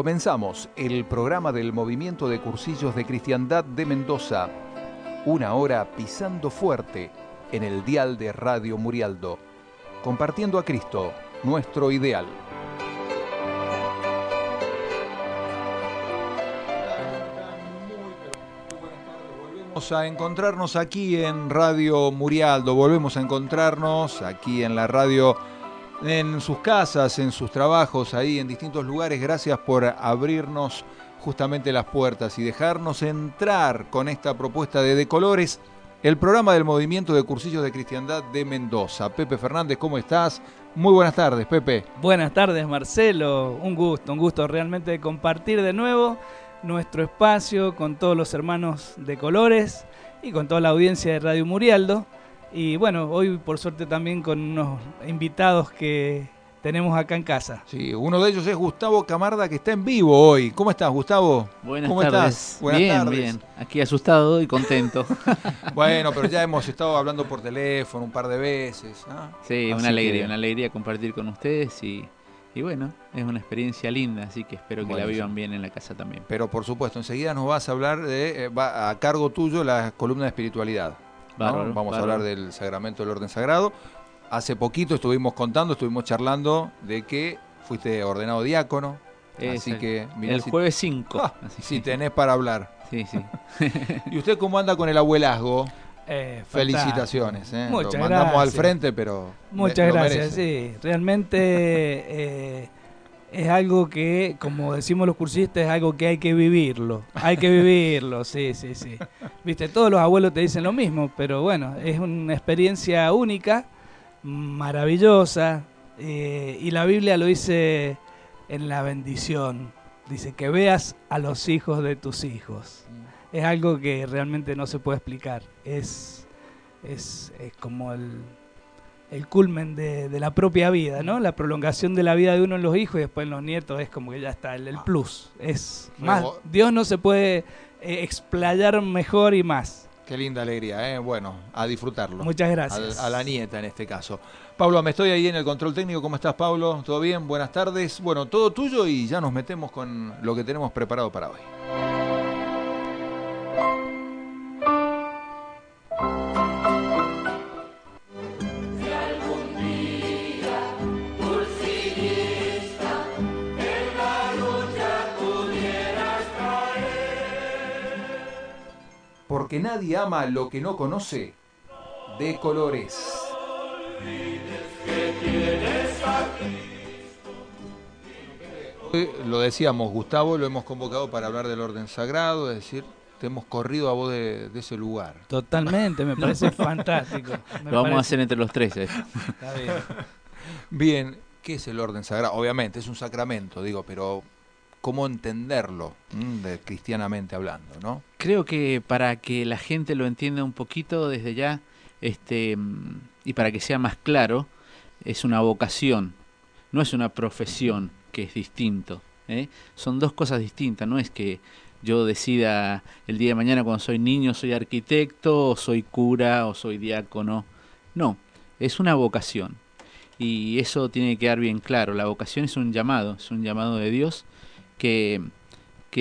Comenzamos el programa del Movimiento de Cursillos de Cristiandad de Mendoza. Una hora pisando fuerte en el dial de Radio Murialdo, compartiendo a Cristo, nuestro ideal. Volvemos a encontrarnos aquí en Radio Murialdo, volvemos a encontrarnos aquí en la radio en sus casas, en sus trabajos, ahí en distintos lugares. Gracias por abrirnos justamente las puertas y dejarnos entrar con esta propuesta de De Colores, el programa del Movimiento de Cursillos de Cristiandad de Mendoza. Pepe Fernández, ¿cómo estás? Muy buenas tardes, Pepe. Buenas tardes, Marcelo. Un gusto, un gusto realmente compartir de nuevo nuestro espacio con todos los hermanos de Colores y con toda la audiencia de Radio Murialdo. Y bueno, hoy por suerte también con unos invitados que tenemos acá en casa. Sí, uno de ellos es Gustavo Camarda que está en vivo hoy. ¿Cómo estás, Gustavo? Buenas ¿Cómo tardes. estás? Buenas bien, tardes. bien. Aquí asustado y contento. Bueno, pero ya hemos estado hablando por teléfono un par de veces. ¿ah? sí, Así una alegría, que- una alegría compartir con ustedes y, y bueno, es una experiencia linda, así que espero que la vivan bien en la casa también. Pero por supuesto, enseguida nos vas a hablar de, eh, va a cargo tuyo la columna de espiritualidad. ¿No? Bárbaro, Vamos a hablar del sacramento del orden sagrado. Hace poquito estuvimos contando, estuvimos charlando de que fuiste ordenado diácono. así Exacto. que mirá El si- jueves 5. Ah, así si que- tenés para hablar. Sí, sí. ¿Y usted cómo anda con el abuelazgo? Eh, Felicitaciones. ¿eh? Muchas Lo mandamos al frente, pero. Muchas gracias, sí. Realmente eh, es algo que, como decimos los cursistas, es algo que hay que vivirlo. Hay que vivirlo, sí, sí, sí. Viste, todos los abuelos te dicen lo mismo, pero bueno, es una experiencia única, maravillosa, eh, y la Biblia lo dice en la bendición. Dice que veas a los hijos de tus hijos. Es algo que realmente no se puede explicar. Es, es, es como el, el culmen de, de la propia vida, ¿no? La prolongación de la vida de uno en los hijos y después en los nietos es como que ya está, el, el plus. Es más, Dios no se puede eh, explayar mejor y más. Qué linda alegría, ¿eh? Bueno, a disfrutarlo. Muchas gracias. A la nieta en este caso. Pablo, me estoy ahí en el control técnico. ¿Cómo estás, Pablo? ¿Todo bien? Buenas tardes. Bueno, todo tuyo y ya nos metemos con lo que tenemos preparado para hoy. Porque nadie ama lo que no conoce de colores. Hoy Lo decíamos, Gustavo, lo hemos convocado para hablar del orden sagrado, es decir, te hemos corrido a vos de, de ese lugar. Totalmente, me parece fantástico. Me Lo vamos a hacer entre los tres. eh. Está bien. Bien, ¿qué es el orden sagrado? Obviamente es un sacramento, digo, pero ¿cómo entenderlo mm, cristianamente hablando, no? Creo que para que la gente lo entienda un poquito desde ya, este, mm, y para que sea más claro, es una vocación, no es una profesión, que es distinto. ¿eh? Son dos cosas distintas, no es que yo decida el día de mañana cuando soy niño soy arquitecto, o soy cura, o soy diácono. No, es una vocación. Y eso tiene que quedar bien claro. La vocación es un llamado, es un llamado de Dios que,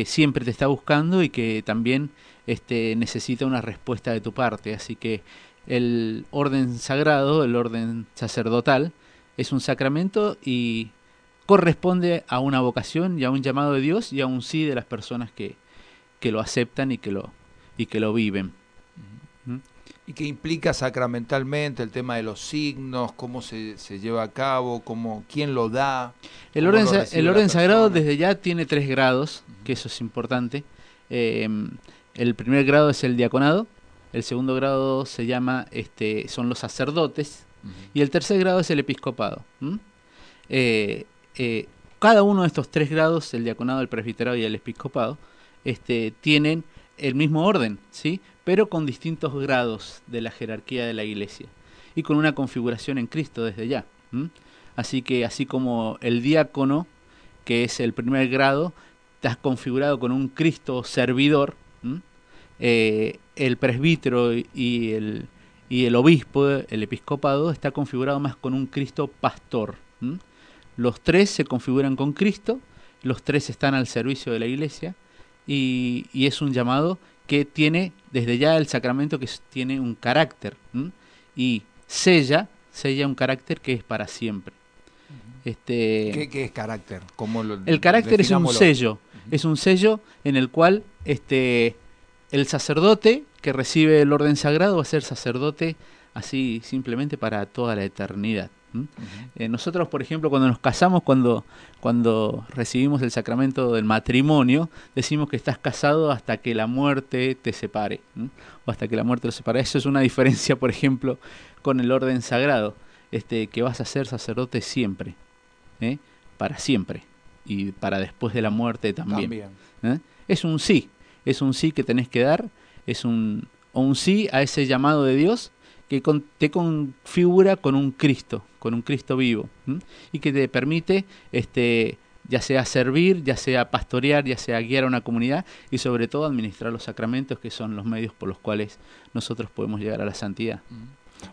siempre te está buscando y que también este, necesita una respuesta de tu parte. Así que el orden sagrado, el orden sacerdotal, es un sacramento y corresponde a una vocación y a un llamado de Dios y a un sí de las personas que, que lo aceptan y que lo, y que lo viven. ¿Y qué implica sacramentalmente el tema de los signos, cómo se, se lleva a cabo, cómo, quién lo da? El ¿Cómo orden, lo el sagrado desde ya tiene tres grados, que eso es importante. Eh, el primer grado es el diaconado, el segundo grado se llama, este, son los sacerdotes, y el tercer grado es el episcopado. Eh, eh, cada uno de estos tres grados, el diaconado, el presbiterado y el episcopado, este, tienen el mismo orden, ¿sí? Pero con distintos grados de la jerarquía de la iglesia y con una configuración en Cristo desde ya. Así que así como el diácono, que es el primer grado, estás configurado con un Cristo servidor. Eh, el presbítero y el, obispo, el episcopado, está configurado más con un Cristo pastor. Los tres se configuran con Cristo los tres están al servicio de la iglesia y es un llamado que tiene desde ya el sacramento que tiene un carácter ¿m? y sella, sella un carácter que es para siempre. Este, ¿Qué, qué es carácter? ¿Cómo lo- el carácter es un sello, es un sello en el cual este, el sacerdote que recibe el orden sagrado va a ser sacerdote así simplemente para toda la eternidad. Eh, nosotros, por ejemplo, cuando nos casamos, cuando, cuando recibimos el sacramento del matrimonio, decimos que estás casado hasta que la muerte te separe, o hasta que la muerte lo separe. Eso es una diferencia, por ejemplo, con el orden sagrado, este, que vas a ser sacerdote siempre, ¿eh? para siempre, y para después de la muerte también. También. ¿eh? Es un sí, es un sí que tenés que dar, es un, o un sí a ese llamado de Dios que con- te configura con un Cristo, con un Cristo vivo, y que te permite, este, ya sea servir, ya sea pastorear, ya sea guiar a una comunidad y sobre todo administrar los sacramentos que son los medios por los cuales nosotros podemos llegar a la santidad.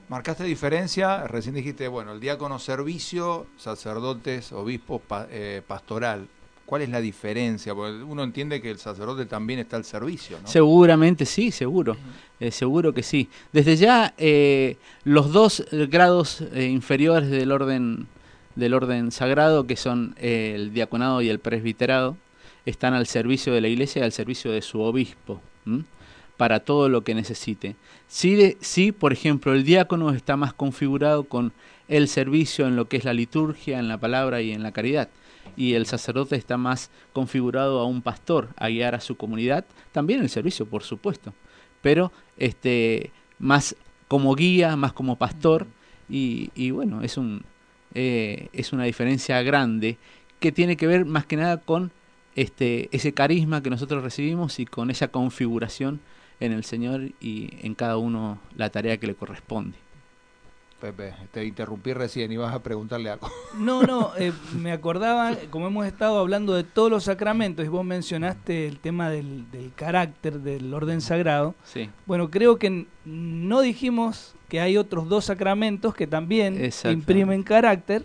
Marcaste diferencia, recién dijiste, bueno, el diácono servicio, sacerdotes, obispos, eh, pastoral. ¿Cuál es la diferencia? Porque uno entiende que el sacerdote también está al servicio, ¿no? Seguramente sí, seguro, eh, seguro que sí. Desde ya eh, los dos grados eh, inferiores del orden del orden sagrado, que son el diaconado y el presbiterado, están al servicio de la iglesia y al servicio de su obispo, ¿m? para todo lo que necesite. Sí, de- sí, por ejemplo, el diácono está más configurado con el servicio en lo que es la liturgia, en la palabra y en la caridad. Y el sacerdote está más configurado a un pastor, a guiar a su comunidad, también el servicio, por supuesto, pero este más como guía, más como pastor, y, bueno, es un eh, es una diferencia grande que tiene que ver más que nada con este ese carisma que nosotros recibimos y con esa configuración en el Señor y en cada uno la tarea que le corresponde. Pepe, te interrumpí recién y vas a preguntarle algo. No, no, eh, me acordaba, como hemos estado hablando de todos los sacramentos y vos mencionaste el tema del, del carácter del orden sagrado, Sí, bueno, creo que no dijimos que hay otros dos sacramentos que también imprimen carácter,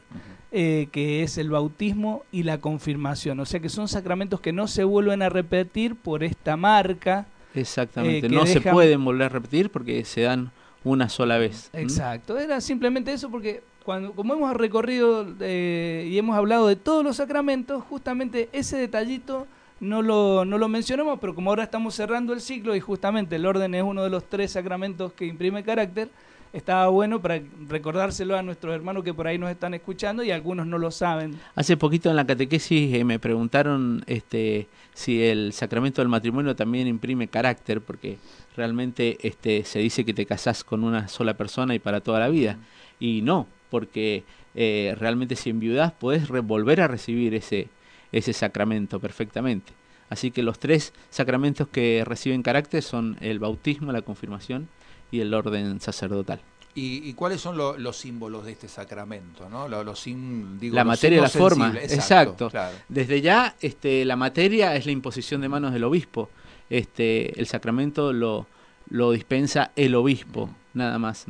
eh, que es el bautismo y la confirmación. O sea que son sacramentos que no se vuelven a repetir por esta marca. exactamente. Eh, no se pueden volver a repetir porque se dan una sola vez. Exacto, era simplemente eso porque cuando como hemos recorrido eh, y hemos hablado de todos los sacramentos, justamente ese detallito no lo, no lo mencionamos, pero como ahora estamos cerrando el ciclo y justamente el orden es uno de los tres sacramentos que imprime carácter, estaba bueno para recordárselo a nuestros hermanos que por ahí nos están escuchando y algunos no lo saben. Hace poquito en la catequesis eh, me preguntaron este, si el sacramento del matrimonio también imprime carácter, porque realmente este, se dice que te casás con una sola persona y para toda la vida. Y no, porque eh, realmente si enviudás podés volver a recibir ese, ese sacramento perfectamente. Así que los tres sacramentos que reciben carácter son el bautismo, la confirmación y el orden sacerdotal. ¿Y, y cuáles son lo- los símbolos de este sacramento? ¿no? Lo- los sim- digo, La los materia y la forma, exacto. claro. Desde ya, este, la materia es la imposición de manos del obispo. Este, el sacramento lo, lo dispensa el obispo, nada más.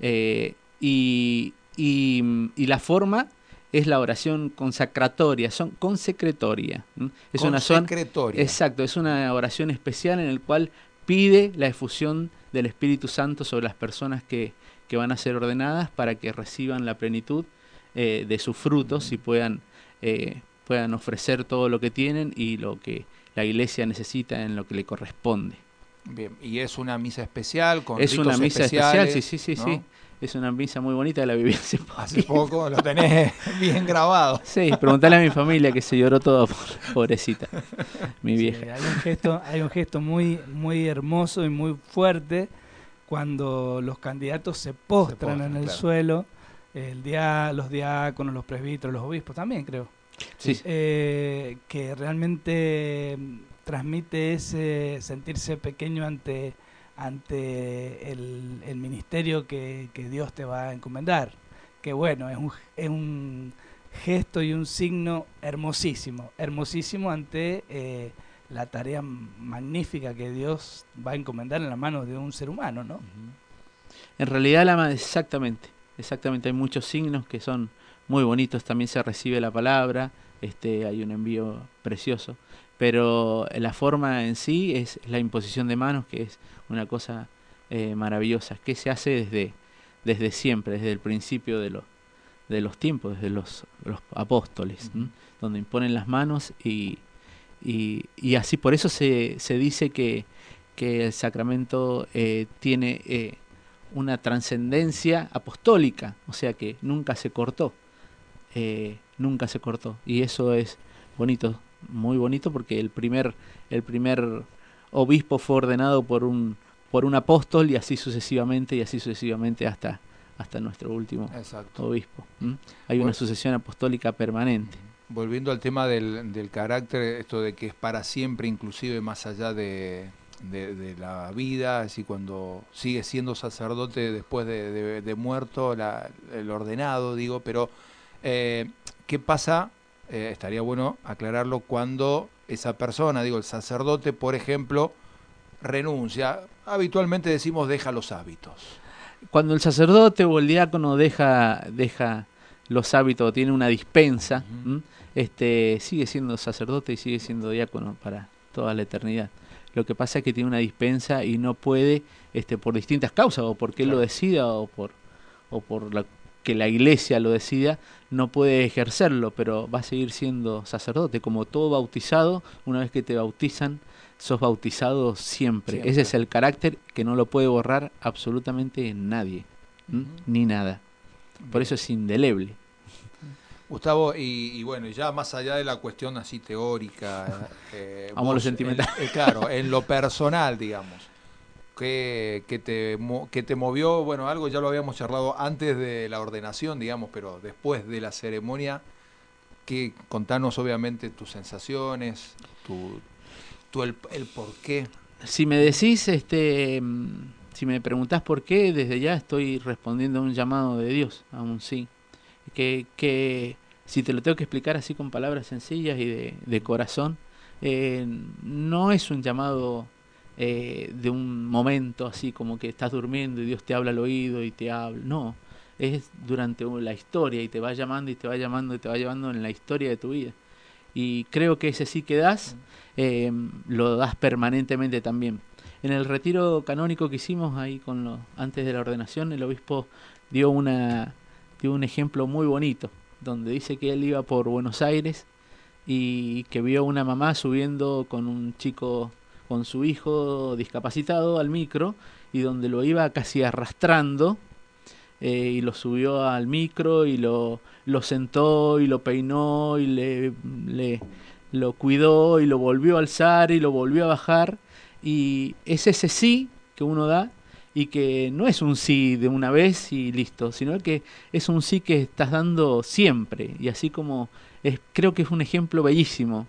Eh, y, y, y la forma es la oración consacratoria, son consecretoria. Es una zona, Consecretoria. exacto, es una oración especial en el cual pide la efusión del Espíritu Santo sobre las personas que, que van a ser ordenadas para que reciban la plenitud eh, de sus frutos y puedan, eh, puedan ofrecer todo lo que tienen y lo que la iglesia necesita en lo que le corresponde. Bien, y es una misa especial con es ritos una misa especial, sí, sí, sí, ¿no? sí. Es una misa muy bonita, la viví hace poco. Hace poco lo tenés bien grabado. Sí, preguntale a mi familia que se lloró todo, por- pobrecita, mi Sí, vieja. hay un gesto, hay un gesto muy, muy hermoso y muy fuerte cuando los candidatos se postran, postran, en el claro. suelo, el dia, los diáconos, los presbíteros, los obispos también creo, Sí, eh, que realmente mm, transmite ese sentirse pequeño ante, ante el, el ministerio que, que Dios te va a encomendar. Que bueno, es un, es un gesto y un signo hermosísimo, hermosísimo ante eh, la tarea magnífica que Dios va a encomendar en la mano de un ser humano, ¿no? En realidad, la, exactamente, exactamente, hay muchos signos que son muy bonitos, también se recibe la palabra, este, hay un envío precioso. Pero la forma en sí es la imposición de manos, que es una cosa eh, maravillosa, que se hace desde, desde siempre, desde el principio de, los de los tiempos, desde los, los apóstoles, donde imponen las manos y, y, y, así por eso se, se dice que, que el sacramento eh, tiene eh, una trascendencia apostólica, o sea que nunca se cortó, eh, nunca se cortó. Y eso es bonito, muy bonito, porque el primer, el primer obispo fue ordenado por un, por un apóstol y así sucesivamente, y así sucesivamente hasta, hasta nuestro último obispo. Hay una sucesión apostólica permanente. Volviendo al tema del, del carácter, esto de que es para siempre, inclusive más allá de, de, la vida, así cuando sigue siendo sacerdote después de, muerto, el ordenado, digo, pero eh, ¿qué pasa? Eh, estaría bueno aclararlo cuando esa persona, digo, el sacerdote, por ejemplo, renuncia. Habitualmente decimos deja los hábitos. Cuando el sacerdote o el diácono deja, deja los hábitos, tiene una dispensa, este, sigue siendo sacerdote y sigue siendo diácono para toda la eternidad. Lo que pasa es que tiene una dispensa y no puede, este, por distintas causas, o porque él lo decida, o por, o por la, que la iglesia lo decida, no puede ejercerlo, pero va a seguir siendo sacerdote. Como todo bautizado, una vez que te bautizan, sos bautizado siempre. Ese es el carácter que no lo puede borrar absolutamente nadie, ni nada. Por eso es indeleble. Gustavo, y, bueno, ya más allá de la cuestión así teórica, eh, Vamos a lo sentimental. Eh, claro, en lo personal, digamos, ¿qué, te, ¿qué te movió? Bueno, algo ya lo habíamos charlado antes de la ordenación, digamos, pero después de la ceremonia, que contanos obviamente tus sensaciones, tu, tu el, por qué. Si me decís, este, si me preguntás por qué, desde ya estoy respondiendo a un llamado de Dios, a un sí que, que si te lo tengo que explicar así con palabras sencillas y de, de corazón, eh, no es un llamado eh, de un momento así como que estás durmiendo y Dios te habla al oído y te habla, no, es durante la historia y te va llamando y te va llamando y te va llevando en la historia de tu vida. Y creo que ese sí que das, eh, lo das permanentemente también. En el retiro canónico que hicimos ahí con lo, antes de la ordenación, el obispo dio una, un ejemplo muy bonito, donde dice que él iba por Buenos Aires y que vio una mamá subiendo con un chico, con su hijo discapacitado al micro y donde lo iba casi arrastrando eh, y lo subió al micro y lo, lo sentó y lo peinó y le, le lo cuidó y lo volvió a alzar y lo volvió a bajar. Y es ese sí que uno da y que no es un sí de una vez y listo, sino que es un sí que estás dando siempre. Y así como creo que es un ejemplo bellísimo,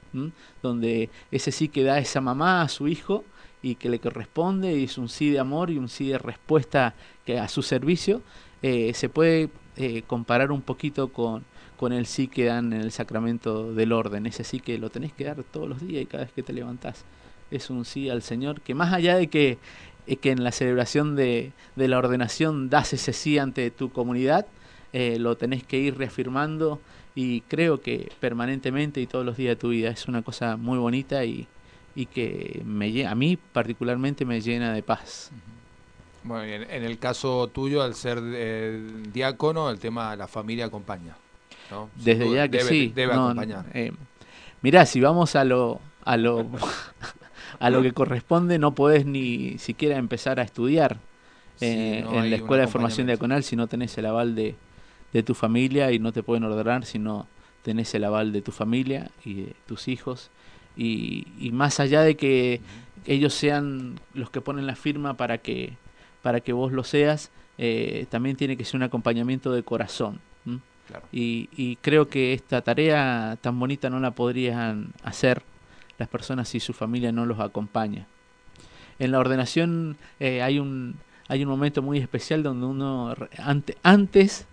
donde ese sí que da esa mamá a su hijo y que le corresponde y es un sí de amor y un sí de respuesta que a su servicio, eh, se puede eh, comparar un poquito con, con el sí que dan en el sacramento del orden, ese sí que lo tenés que dar todos los días y cada vez que te levantás. Es un sí al Señor que más allá de que es que en la celebración de, de, la ordenación das ese sí ante tu comunidad, eh, lo tenés que ir reafirmando y creo que permanentemente y todos los días de tu vida es una cosa muy bonita y, y que me, a mí particularmente me llena de paz. Muy bien, en el caso tuyo, al ser eh, diácono, el tema la familia acompaña. ¿no? Desde ya que sí. Debe acompañar. Eh, mirá, si vamos a lo, a lo a lo que corresponde no podés ni siquiera empezar a estudiar eh, en la escuela de formación diaconal si no tenés el aval de, de tu familia y no te pueden ordenar si no tenés el aval de tu familia y de tus hijos. Y, y más allá de que ellos sean los que ponen la firma para que para que vos lo seas eh, también tiene que ser un acompañamiento de corazón y, y creo que esta tarea tan bonita no la podrían hacer las personas si su familia no los acompaña. En la ordenación eh, hay, un, hay un momento muy especial donde uno, antes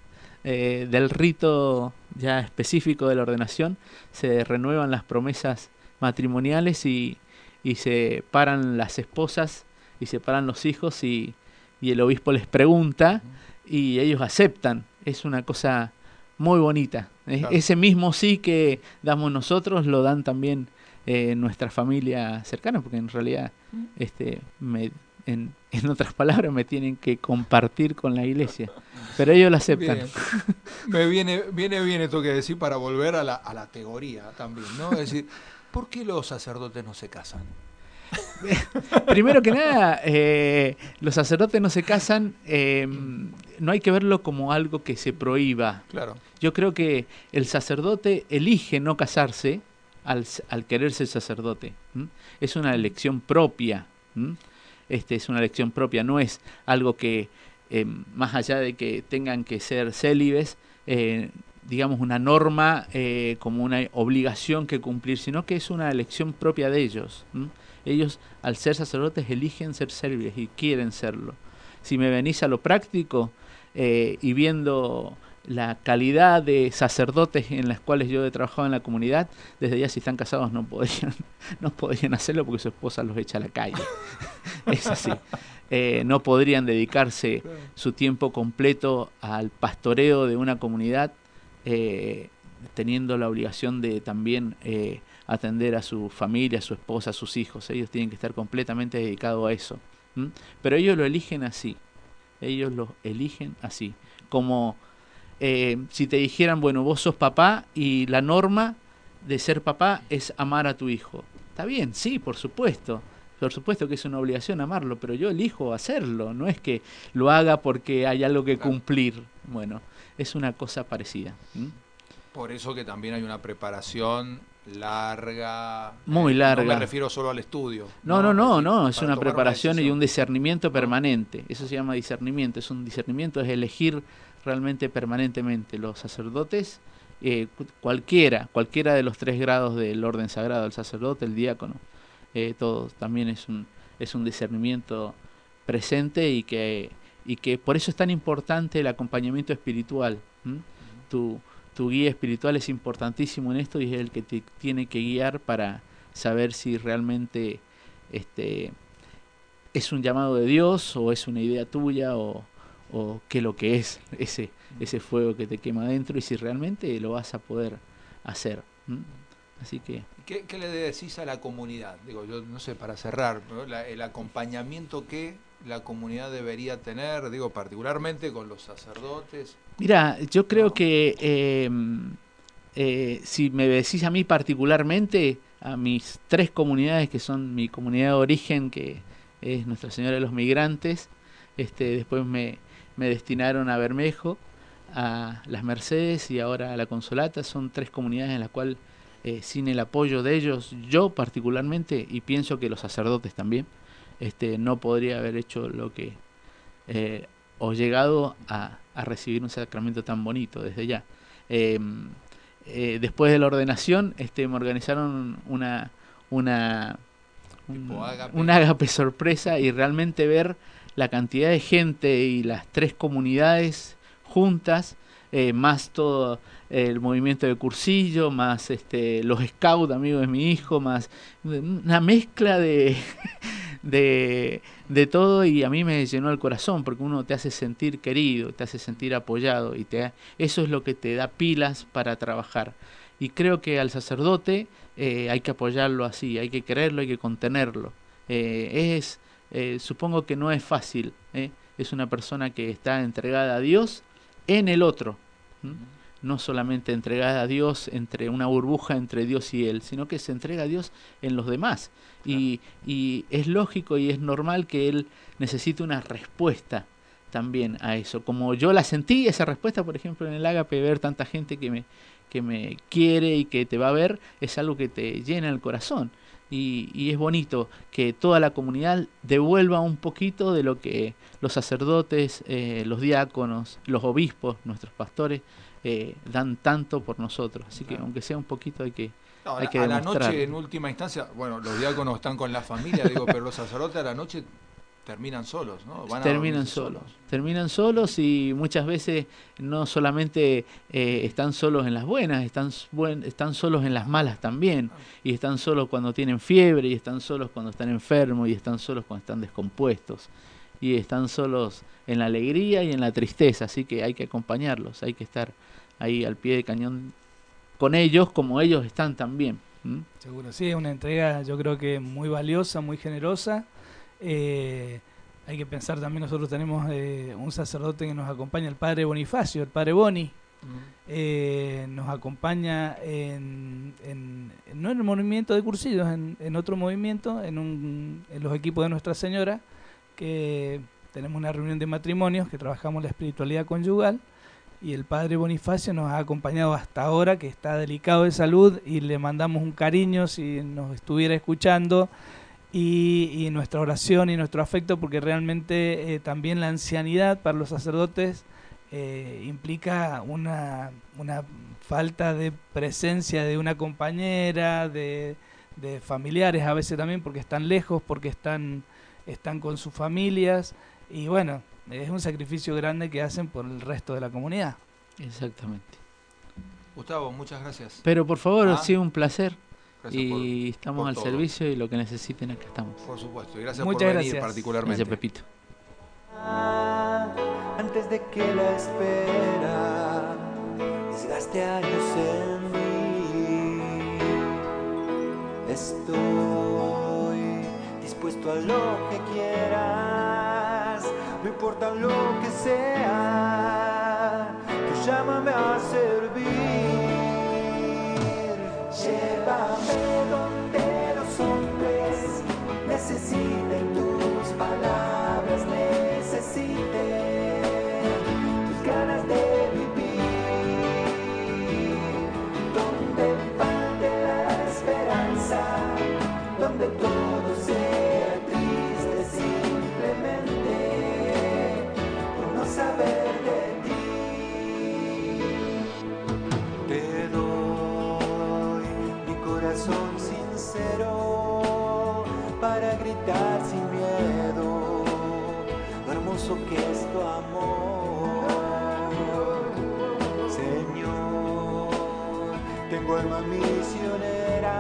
eh, del rito ya específico de la ordenación, se renuevan las promesas matrimoniales y, y se paran las esposas y se paran los hijos y, y el obispo les pregunta y ellos aceptan. Es una cosa muy bonita, Claro. Ese mismo sí que damos nosotros lo dan también eh, nuestra familia cercana, porque en realidad, este, me, en, en otras palabras, me tienen que compartir con la iglesia. Pero ellos lo aceptan. Bien. Me viene, viene bien esto que decir para volver a la, a la teoría también, ¿no? Es decir, ¿por qué los sacerdotes no se casan? Primero que nada, eh, los sacerdotes no se casan, eh, no hay que verlo como algo que se prohíba. Claro. Yo creo que el sacerdote elige no casarse al, al querer ser sacerdote. Es una elección propia. ¿m? Este es una elección propia, no es algo que, eh, más allá de que tengan que ser célibes, eh, digamos una norma eh, como una obligación que cumplir, sino que es una elección propia de ellos. Ellos, al ser sacerdotes, eligen ser célibes y quieren serlo. Si me venís a lo práctico y viendo la calidad de sacerdotes en las cuales yo he trabajado en la comunidad, desde ya si están casados no podrían, no podrían hacerlo porque su esposa los echa a la calle. es así. Eh, no podrían dedicarse su tiempo completo al pastoreo de una comunidad, eh, teniendo la obligación de también eh, atender a su familia, a su esposa, a sus hijos. Ellos tienen que estar completamente dedicados a eso. Pero ellos lo eligen así. Ellos lo eligen así. Como eh, si te dijeran, bueno, vos sos papá y la norma de ser papá es amar a tu hijo. Está bien, sí, por supuesto. Por supuesto que es una obligación amarlo, pero yo elijo hacerlo. No es que lo haga porque hay algo que Claro. cumplir. Bueno, es una cosa parecida. Por eso que también hay una preparación larga. Muy Eh, larga. No me refiero solo al estudio. No, no, no, no, es una preparación y un discernimiento permanente. Eso se llama discernimiento, es un discernimiento, es elegir realmente permanentemente. Los sacerdotes, eh, cu- cualquiera, cualquiera de los tres grados del orden sagrado, el sacerdote, el diácono, eh, todos, también es un, es un discernimiento presente y que, y que por eso es tan importante el acompañamiento espiritual. Tu, tu guía espiritual es importantísimo en esto y es el que te tiene que guiar para saber si realmente este, es un llamado de Dios o es una idea tuya o, o qué es lo que es ese, ese fuego que te quema adentro y si realmente lo vas a poder hacer. Así que ¿Qué, qué le decís a la comunidad? Digo, yo no sé, para cerrar, ¿no? La- el acompañamiento que la comunidad debería tener, digo, particularmente con los sacerdotes. Mira, yo creo No. que eh, eh, si me decís a mí particularmente, a mis tres comunidades que son mi comunidad de origen, que es Nuestra Señora de los Migrantes, este, después me, me destinaron a Bermejo, a Las Mercedes y ahora a La Consolata, son tres comunidades en las cuales eh, sin el apoyo de ellos, yo particularmente, y pienso que los sacerdotes también, este, no podría haber hecho lo que eh, o llegado a, a recibir un sacramento tan bonito desde ya. Eh, eh, después de la ordenación, este, me organizaron una, una, un, un ágape sorpresa y realmente ver la cantidad de gente y las tres comunidades juntas, eh, más todo el movimiento de cursillo, más este, los scouts, amigos de mi hijo, más una mezcla de, de, de todo y a mí me llenó el corazón porque uno te hace sentir querido, te hace sentir apoyado y te, eso es lo que te da pilas para trabajar. Y creo que al sacerdote eh, hay que apoyarlo así, hay que quererlo, hay que contenerlo. Eh, es, eh, supongo que no es fácil, ¿eh? es una persona que está entregada a Dios en el otro. no solamente entregada a Dios entre una burbuja entre Dios y Él, sino que se entrega a Dios en los demás. Y, y es lógico y es normal que Él necesite una respuesta también a eso. Como yo la sentí, esa respuesta, por ejemplo, en el Ágape, ver tanta gente que me, que me quiere y que te va a ver, es algo que te llena el corazón. Y, y es bonito que toda la comunidad devuelva un poquito de lo que los sacerdotes, eh, los diáconos, los obispos, nuestros pastores, eh, dan tanto por nosotros. Así que aunque sea un poquito hay que... No, Hay a- que a la noche, en última instancia, bueno, los diáconos están con la familia, digo, pero los sacerdotes a la noche terminan solos, ¿no? Van a terminan dormirse solos. Terminan solos y muchas veces no solamente eh, están solos en las buenas, están, buen- están solos en las malas también. Y están solos cuando tienen fiebre, y están solos cuando están enfermos, y están solos cuando están descompuestos. Y están solos en la alegría y en la tristeza, así que hay que acompañarlos, hay que estar ahí al pie de cañón con ellos como ellos están también. Seguro, sí, es una entrega yo creo que muy valiosa, muy generosa. Eh, hay que pensar también, nosotros tenemos eh, un sacerdote que nos acompaña, el padre Bonifacio, el padre Boni, eh, nos acompaña en, no en el movimiento de cursillos, en, otro movimiento, en, un, en los equipos de Nuestra Señora, que tenemos una reunión de matrimonios, que trabajamos la espiritualidad conyugal, y el padre Bonifacio nos ha acompañado hasta ahora, que está delicado de salud, y le mandamos un cariño si nos estuviera escuchando y, nuestra oración y nuestro afecto, porque realmente eh, también la ancianidad para los sacerdotes eh, implica una, una, falta de presencia de una compañera, de, de, familiares a veces también, porque están lejos, porque están, están con sus familias, y bueno, es un sacrificio grande que hacen por el resto de la comunidad. Exactamente. Gustavo, muchas gracias. Pero por favor, ha sido un placer y estamos al servicio y lo que necesiten acá estamos. Por supuesto, y gracias Muchas por venir gracias. particularmente. Gracias, Pepito. Antes de que la espera desgaste años en mí, estoy dispuesto a lo que quieras, no importa lo que sea, tú llámame a servir. Llévame tengo alma misionera,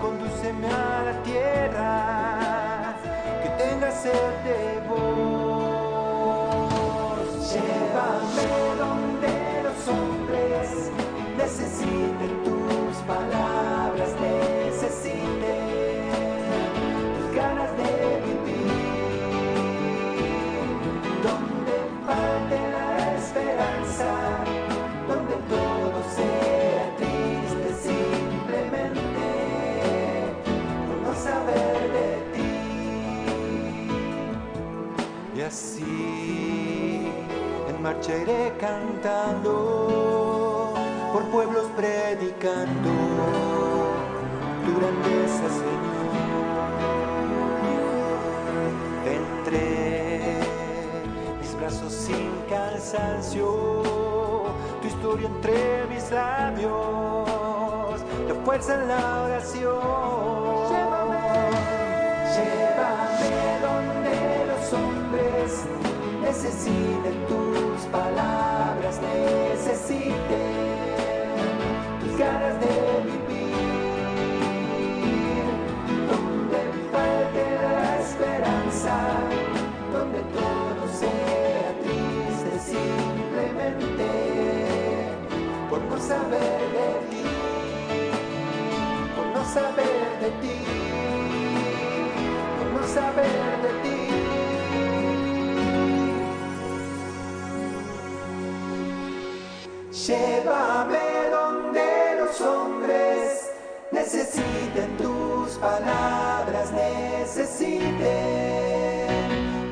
condúceme a la tierra que tenga sed de vos. Llévame donde los hombres necesiten tus palabras. Marcha iré cantando, por pueblos predicando tu grandeza, Señor. Entre mis brazos sin cansancio, tu historia entre mis labios, la fuerza en la oración. Llévame, llévame donde los hombres necesiten tus palabras, necesiten tus ganas de vivir. Donde falte la esperanza, donde todo sea triste simplemente por no saber de ti, por no saber de ti, por no saber de ti. Llévame donde los hombres necesiten tus palabras, necesiten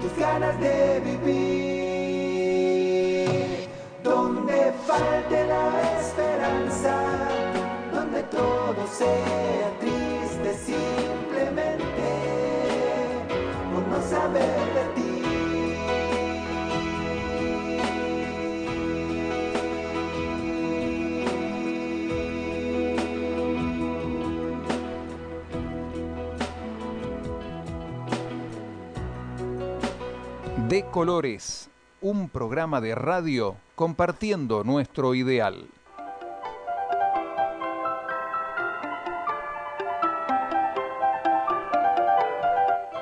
tus ganas de vivir. Donde falte la esperanza, donde todo sea triste simplemente por no saber de ti. De Colores, un programa de radio compartiendo nuestro ideal.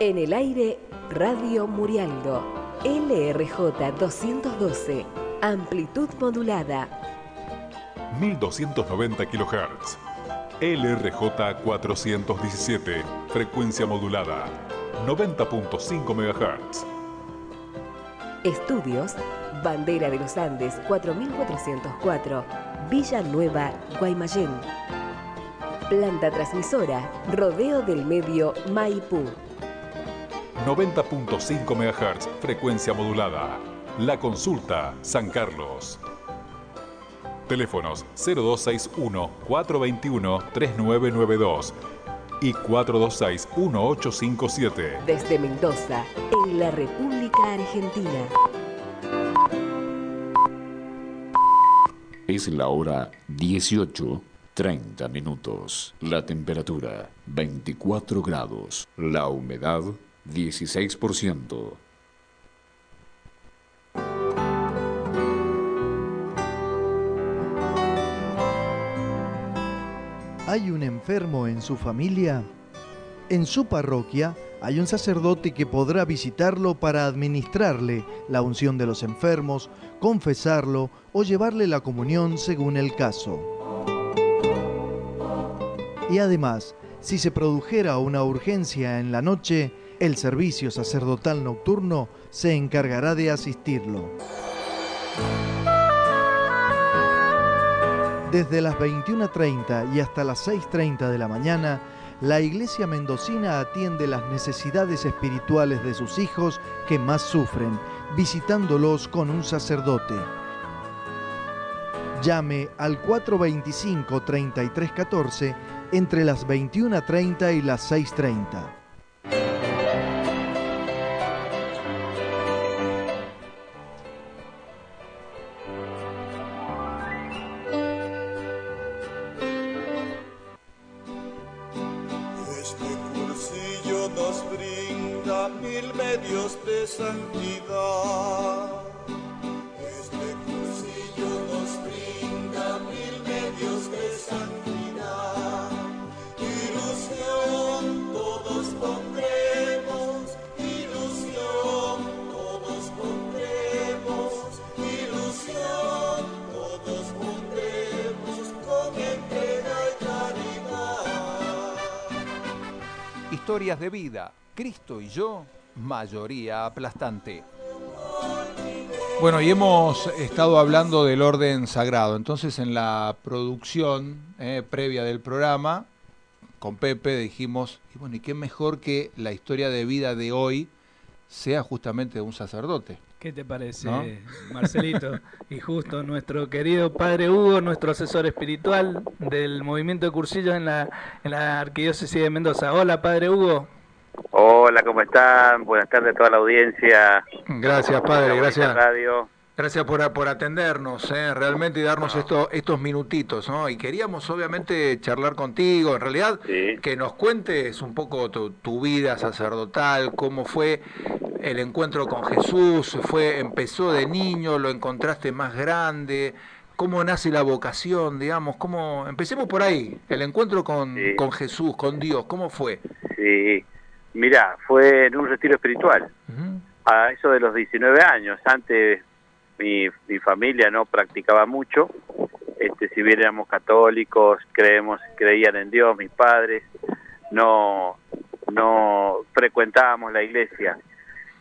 En el aire, Radio Murialdo, LRJ 212, Amplitud modulada. 1290 kHz. LRJ 417, frecuencia modulada. 90.5 MHz. Estudios, Bandera de los Andes 4404, Villa Nueva, Guaymallén. Planta transmisora, Rodeo del Medio, Maipú. 90.5 MHz, frecuencia modulada. La Consulta, San Carlos. Teléfonos 0261-421-3992 y 426-1857. Desde Mendoza, en la República Argentina. Es la hora 18, 30 minutos. La temperatura 24 grados. La humedad 16%. ¿Hay un enfermo en su familia? En su parroquia hay un sacerdote que podrá visitarlo para administrarle la unción de los enfermos, confesarlo o llevarle la comunión según el caso. Y además, si se produjera una urgencia en la noche, el servicio sacerdotal nocturno se encargará de asistirlo. Desde las 21.30 y hasta las 6.30 de la mañana, la Iglesia Mendocina atiende las necesidades espirituales de sus hijos que más sufren, visitándolos con un sacerdote. Llame al 425-3314 entre las 21.30 y las 6.30. Historias de vida, Cristo y yo, mayoría aplastante. Bueno, y hemos estado hablando del orden sagrado. Entonces, en la producción eh, previa del programa, con Pepe dijimos, y bueno, ¿y qué mejor que la historia de vida de hoy sea justamente de un sacerdote? ¿Qué te parece, ¿No? Marcelito? Y justo nuestro querido padre Hugo, nuestro asesor espiritual del movimiento de cursillos en la, en la Arquidiócesis de Mendoza. Hola, padre Hugo. Hola, ¿cómo están? Buenas tardes a toda la audiencia. Gracias, padre, gracias. Radio. Gracias por, por atendernos, eh, realmente y darnos esto- estos minutitos, ¿no? Y queríamos obviamente charlar contigo, en realidad que nos cuentes un poco tu, tu vida sacerdotal, cómo fue el encuentro con Jesús, fue empezó de niño, lo encontraste más grande, cómo nace la vocación, digamos, cómo empecemos por ahí, el encuentro con, con Jesús, con Dios, ¿cómo fue? Sí, mira, fue en un retiro espiritual. A eso de los 19 años. Antes mi, mi familia no practicaba mucho. Este, si bien éramos católicos, creemos, creían en Dios, mis padres, no, no frecuentábamos la iglesia.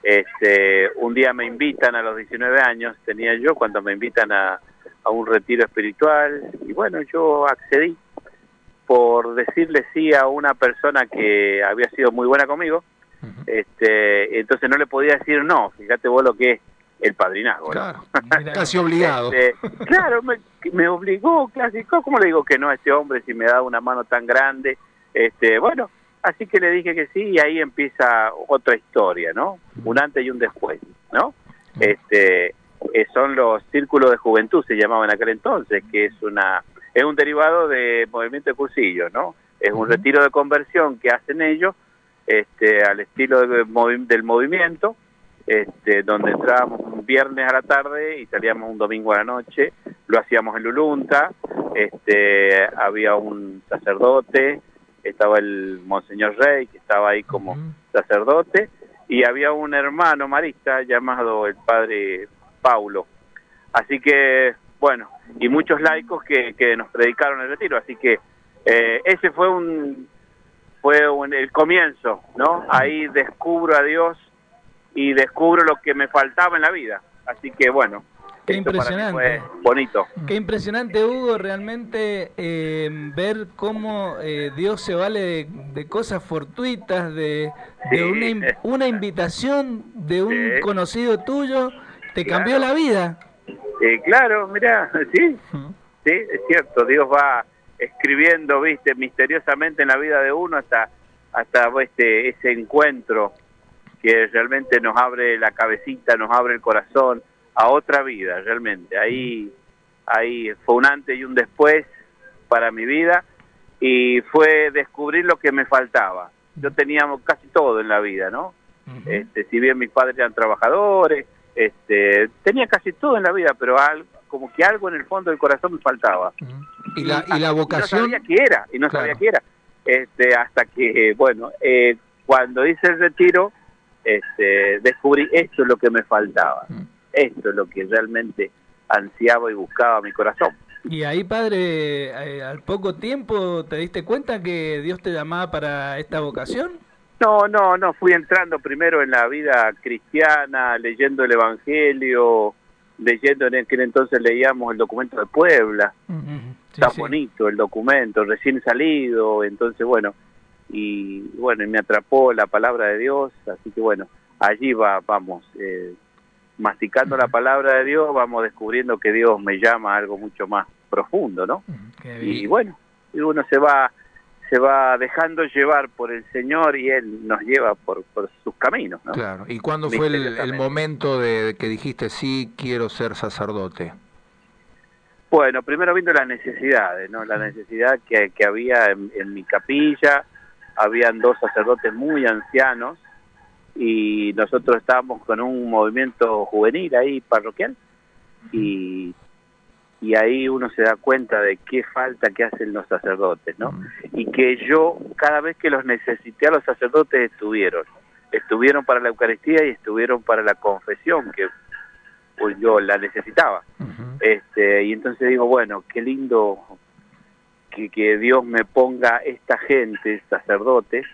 Este, un día me invitan a los 19 años, tenía yo, cuando me invitan a, a un retiro espiritual, y bueno, yo accedí por decirle sí a una persona que había sido muy buena conmigo, este, entonces no le podía decir no, fíjate vos lo que es el padrinazgo. ¿no? Casi obligado. Este, claro, me, me obligó, clásico, ¿cómo le digo que no a este hombre si me da una mano tan grande? Este, bueno, así que le dije que sí y ahí empieza otra historia, ¿no? Un antes y un después, ¿no? Este, eh, son los círculos de juventud, se llamaban en aquel entonces, que es una es un derivado de movimiento de cursillos, ¿no? Es un retiro de conversión que hacen ellos, este, al estilo de movi- del movimiento, este, donde entrábamos un viernes a la tarde y salíamos un domingo a la noche, lo hacíamos en Lulunta, este, había un sacerdote, estaba el Monseñor Rey, que estaba ahí como sacerdote, y había un hermano marista llamado el padre Paulo. Así que, bueno, y muchos laicos que, que nos predicaron el retiro. Así que eh, ese fue un fue un- el comienzo, ¿no? Ahí descubro a Dios y descubro lo que me faltaba en la vida. Así que, bueno, Qué esto para mí impresionante. fue bonito. Qué impresionante, Hugo, realmente eh, ver cómo eh, Dios se vale de, de cosas fortuitas, de, una, in- una invitación de un Sí. conocido tuyo, te Claro. cambió la vida. Eh, claro, mira, sí, sí, es cierto, Dios va escribiendo, viste, misteriosamente en la vida de uno hasta hasta este ese encuentro que realmente nos abre la cabecita, nos abre el corazón a otra vida, realmente. Ahí ahí fue un antes y un después para mi vida y fue descubrir lo que me faltaba. Yo teníamos casi todo en la vida, ¿no? Este, si bien mis padres eran trabajadores, este, tenía casi todo en la vida, pero al- como que algo en el fondo del corazón me faltaba. Y la, y la no vocación... sabía qué era, y no Claro. sabía qué era. Este, hasta que, bueno, eh, cuando hice el retiro, este, descubrí esto es lo que me faltaba. Esto es lo que realmente ansiaba y buscaba mi corazón. Y ahí, padre, eh, al poco tiempo te diste cuenta que Dios te llamaba para esta vocación. No, no, no, fui entrando primero en la vida cristiana, leyendo el Evangelio, leyendo en aquel entonces leíamos el documento de Puebla, Sí, está sí. bonito el documento, recién salido, entonces bueno, y bueno, y me atrapó la palabra de Dios, así que bueno, allí va, vamos, eh, masticando la palabra de Dios, vamos descubriendo que Dios me llama a algo mucho más profundo, ¿no? Y bueno, y uno se va se va dejando llevar por el Señor y Él nos lleva por, por sus caminos, ¿no? Claro. ¿Y cuándo fue el, momento de, de que dijiste sí quiero ser sacerdote? Bueno, primero viendo las necesidades, ¿no? La necesidad que, que había en, en mi capilla, habían dos sacerdotes muy ancianos y nosotros estábamos con un movimiento juvenil ahí parroquial y, y ahí uno se da cuenta de qué falta que hacen los sacerdotes, ¿no? Y que yo cada vez que los necesité a los sacerdotes estuvieron, estuvieron para la Eucaristía y estuvieron para la confesión que pues yo la necesitaba. Este, y entonces digo, bueno, qué lindo que, que Dios me ponga esta gente, sacerdotes,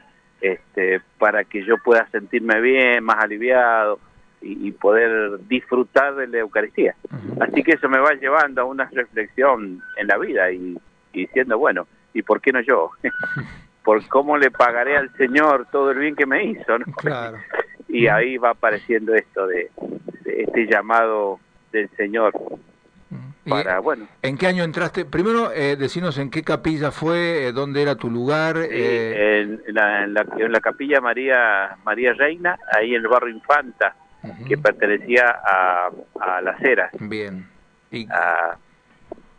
este, para que yo pueda sentirme bien, más aliviado y, y poder disfrutar de la Eucaristía. Así que eso me va llevando a una reflexión en la vida y, y diciendo, bueno, ¿y por qué no yo? ¿Por cómo le pagaré al Señor todo el bien que me hizo? ¿no? Claro. Y ahí va apareciendo esto de, de este llamado del Señor para, bueno, ¿En qué año entraste? Primero, eh, decinos en qué capilla fue, eh, dónde era tu lugar. eh, en, la, en, la, en la capilla María María Reina, ahí en el barrio Infanta, que pertenecía a, a Las Heras. Bien. ¿Y, a-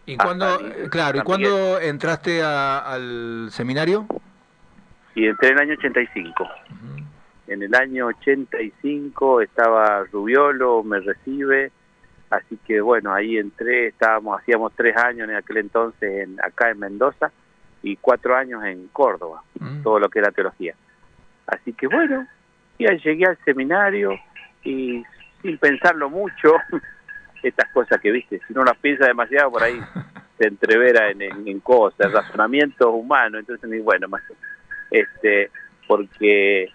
y cuándo, claro, ¿y cuándo entraste a- al seminario? y entré en el año 85. En el año 85 estaba Rubiolo, me recibe, así que bueno, ahí entré, estábamos, hacíamos tres años en aquel entonces en, acá en Mendoza y cuatro años en Córdoba, todo lo que era teología. Así que bueno, ya llegué al seminario y sin pensarlo mucho, estas cosas que viste, si no las piensa demasiado por ahí se entrevera en, en, en cosas, razonamientos humanos, entonces bueno, más este porque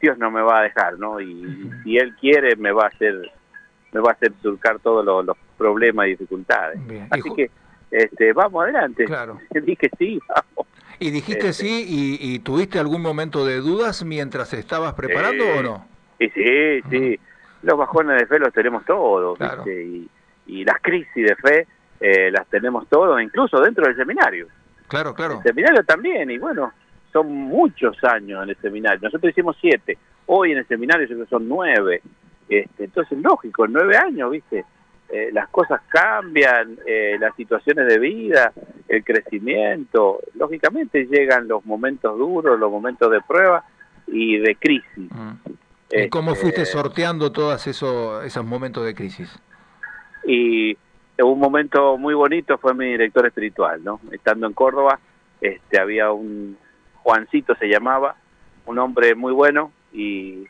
Dios no me va a dejar, ¿no? Y si Él quiere me va a hacer me va a hacer surcar todos los, los problemas y dificultades. Así que este vamos adelante. Claro. Dije sí, vamos. ¿Y dijiste Este. sí y, y tuviste algún momento de dudas mientras estabas preparando o no? Y sí, sí. Los bajones de fe los tenemos todos, ¿viste? Y, y las crisis de fe eh, las tenemos todos, incluso dentro del seminario. Claro, claro. El seminario también, y bueno, son muchos años en el seminario. Nosotros hicimos siete, hoy en el seminario yo creo que son nueve. Este, entonces, lógico, en nueve años, ¿viste? Eh, las cosas cambian, eh, las situaciones de vida, el crecimiento. Lógicamente llegan los momentos duros, los momentos de prueba y de crisis. ¿Y cómo Este, fuiste sorteando todos eso, esos momentos de crisis? y un momento muy bonito fue mi director espiritual, ¿no? Estando en Córdoba, este había un Juancito se llamaba, un hombre muy bueno y,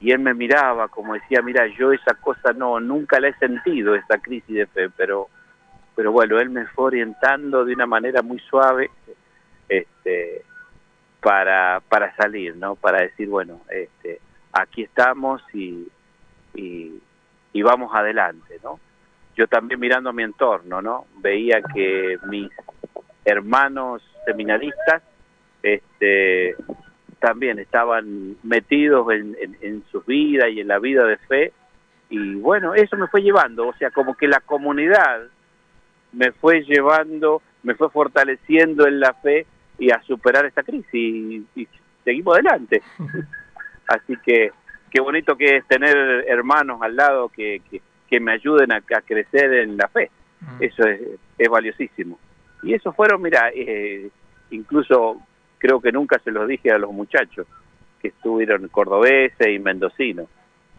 y él me miraba como decía, mira, yo esa cosa no, nunca la he sentido, esa crisis de fe, pero, pero bueno, él me fue orientando de una manera muy suave este, para, para salir, ¿no? Para decir, bueno, este, aquí estamos y, y, y vamos adelante, ¿no? Yo también mirando mi entorno, ¿no? Veía que mis hermanos seminaristas este, también estaban metidos en, en, en su vida y en la vida de fe y bueno, eso me fue llevando, o sea, como que la comunidad me fue llevando, me fue fortaleciendo en la fe y a superar esta crisis y, y seguimos adelante. Así que qué bonito que es tener hermanos al lado que, que, que me ayuden a, a, crecer en la fe. Eso es, es valiosísimo. Y eso fueron, mira, eh, incluso creo que nunca se los dije a los muchachos que estuvieron cordobeses y mendocinos,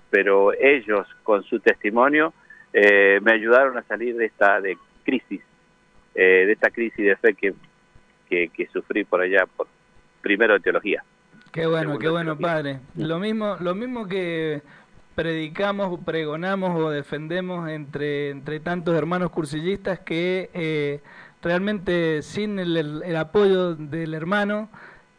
pero ellos con su testimonio eh, me ayudaron a salir de esta de crisis, eh, de esta crisis de fe que, que, que, sufrí por allá, por primero de teología. Qué bueno, qué bueno, padre. Lo mismo, lo mismo que predicamos, pregonamos o defendemos entre, entre tantos hermanos cursillistas que eh, realmente sin el, el, el, apoyo del hermano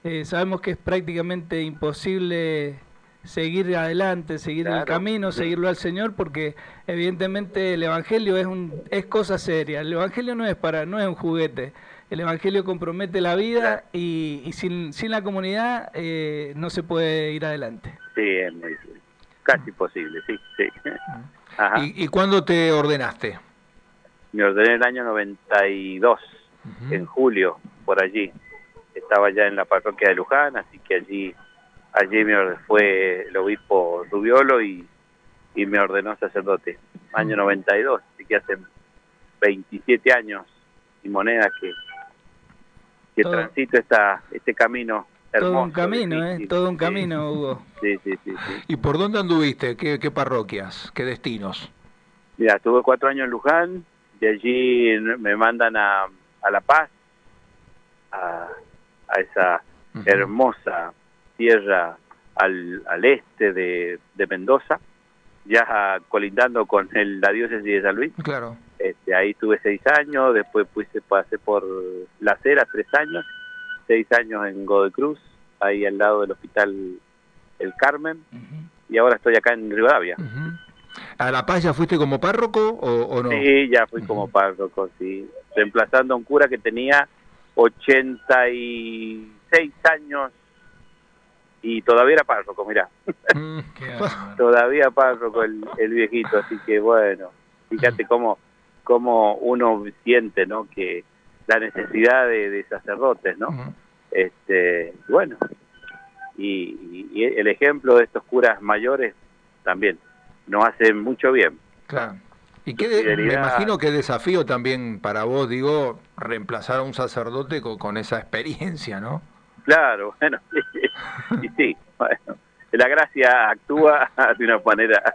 eh, sabemos que es prácticamente imposible seguir adelante, seguir claro, el camino, sí. seguirlo al Señor, porque evidentemente el Evangelio es un es cosa seria. El Evangelio no es para no es un juguete. El Evangelio compromete la vida y, y sin, sin la comunidad eh, no se puede ir adelante. Sí, es muy casi posible, sí, sí. Ajá. ¿Y, ¿Y cuándo te ordenaste? Me ordené el año 92, uh -huh. en julio, por allí. Estaba ya en la parroquia de Luján, así que allí allí me fue el obispo Rubiolo y, y me ordenó sacerdote. Año 92, así que hace 27 años y moneda que, que todo, transito esta, este camino hermoso. Todo un camino, ¿eh? Todo un camino, Hugo. Sí, sí, sí, sí. ¿Y por dónde anduviste? ¿Qué, qué parroquias? ¿Qué destinos? Mira, estuve cuatro años en Luján, de allí me mandan a, a La Paz, a, a esa uh -huh. hermosa tierra al, al este de, de, Mendoza, ya colindando con el, la diócesis de San Luis. Claro. Este, ahí tuve seis años, después puse, pasé por La Cera tres años, seis años en Godoy Cruz, ahí al lado del hospital El Carmen, uh -huh. y ahora estoy acá en Rivadavia. Uh -huh. ¿A La Paz ya fuiste como párroco o, o no? Sí, ya fui como párroco, sí. Reemplazando a un cura que tenía 86 años y todavía era párroco, mirá. Mm, todavía párroco el, el, viejito, así que bueno, fíjate cómo, cómo uno siente, ¿no? Que la necesidad de, de sacerdotes, ¿no? Uh -huh. Este, bueno, y, y, el ejemplo de estos curas mayores también nos hace mucho bien. Claro. Y qué de, me imagino que desafío también para vos, digo, reemplazar a un sacerdote con, con esa experiencia, ¿no? Claro, bueno, y sí, bueno, la gracia actúa de una manera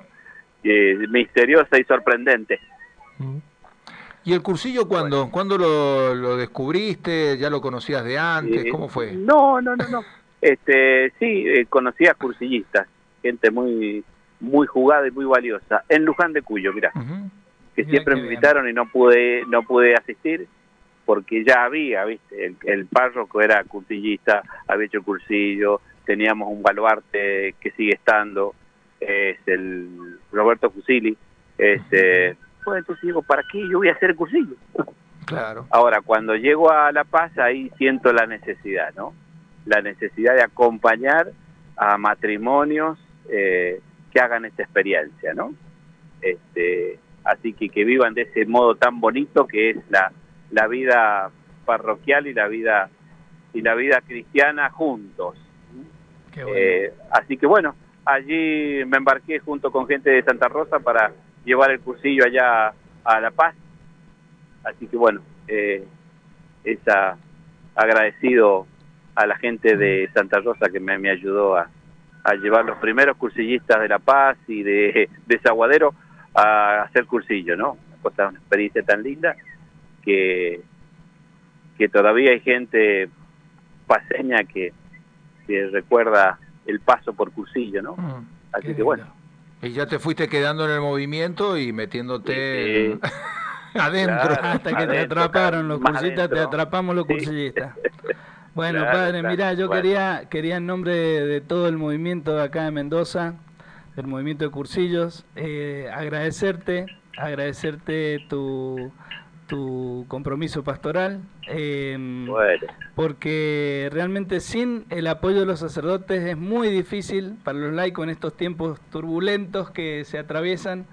eh, misteriosa y sorprendente. ¿Y el cursillo cuándo? Bueno. ¿Cuándo lo, lo, descubriste? ¿Ya lo conocías de antes? Eh, ¿Cómo fue? No, no, no, no. Este, sí, eh, conocía cursillistas, gente muy muy jugada y muy valiosa, en Luján de Cuyo, uh -huh. que siempre me invitaron y no pude no pude asistir porque ya había, ¿viste? El, el párroco era cursillista, había hecho cursillo, teníamos un baluarte que sigue estando, es el Roberto Fusili. Este, pues entonces digo, ¿para qué yo voy a hacer el cursillo? Claro. Ahora, cuando llego a La Paz, ahí siento la necesidad, ¿no? La necesidad de acompañar a matrimonios eh, que hagan esta experiencia, ¿no? Este, así que que vivan de ese modo tan bonito que es la la vida parroquial y la vida y la vida cristiana juntos. Bueno. Eh, así que bueno, allí me embarqué junto con gente de Santa Rosa para llevar el cursillo allá a La Paz. Así que bueno, eh, esa agradecido a la gente de Santa Rosa que me, me ayudó a, a, llevar los primeros cursillistas de La Paz y de, de Zaguadero a hacer cursillo, ¿no? Una cosa, una experiencia tan linda que, que todavía hay gente paseña que, que recuerda el paso por Cursillo, ¿no? Mm. Así que bueno. Y ya te fuiste quedando en el movimiento y metiéndote en- adentro. Claro. Hasta que te atraparon los cursillistas, te atrapamos los Sí. cursillistas. Bueno, Claro, padre, claro. mira, yo Bueno. quería, quería en nombre de, de todo el movimiento de acá de Mendoza, del movimiento de cursillos, eh, agradecerte, agradecerte tu, tu compromiso pastoral. eh, Bueno, porque realmente sin el apoyo de los sacerdotes es muy difícil para los laicos en estos tiempos turbulentos que se atraviesan.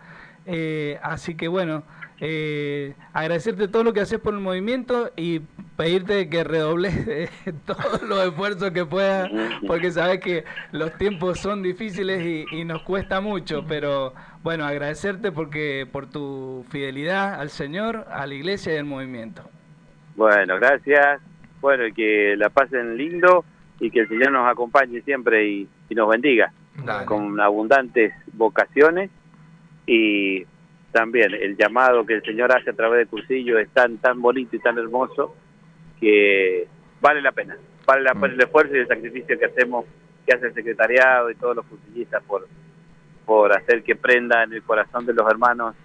Eh, así que bueno, eh, agradecerte todo lo que haces por el movimiento y pedirte que redobles eh, todos los esfuerzos que puedas, porque sabes que los tiempos son difíciles y, y nos cuesta mucho, pero bueno, agradecerte porque por tu fidelidad al Señor, a la iglesia y al movimiento. bueno, gracias. Bueno, que la pasen lindo y que el Señor nos acompañe siempre y, y nos bendiga Dale. con abundantes vocaciones y también el llamado que el Señor hace a través de Cursillo es tan tan bonito y tan hermoso que vale la pena, vale la pena el esfuerzo y el sacrificio que hacemos, que hace el secretariado y todos los cursillistas por por hacer que prenda en el corazón de los hermanos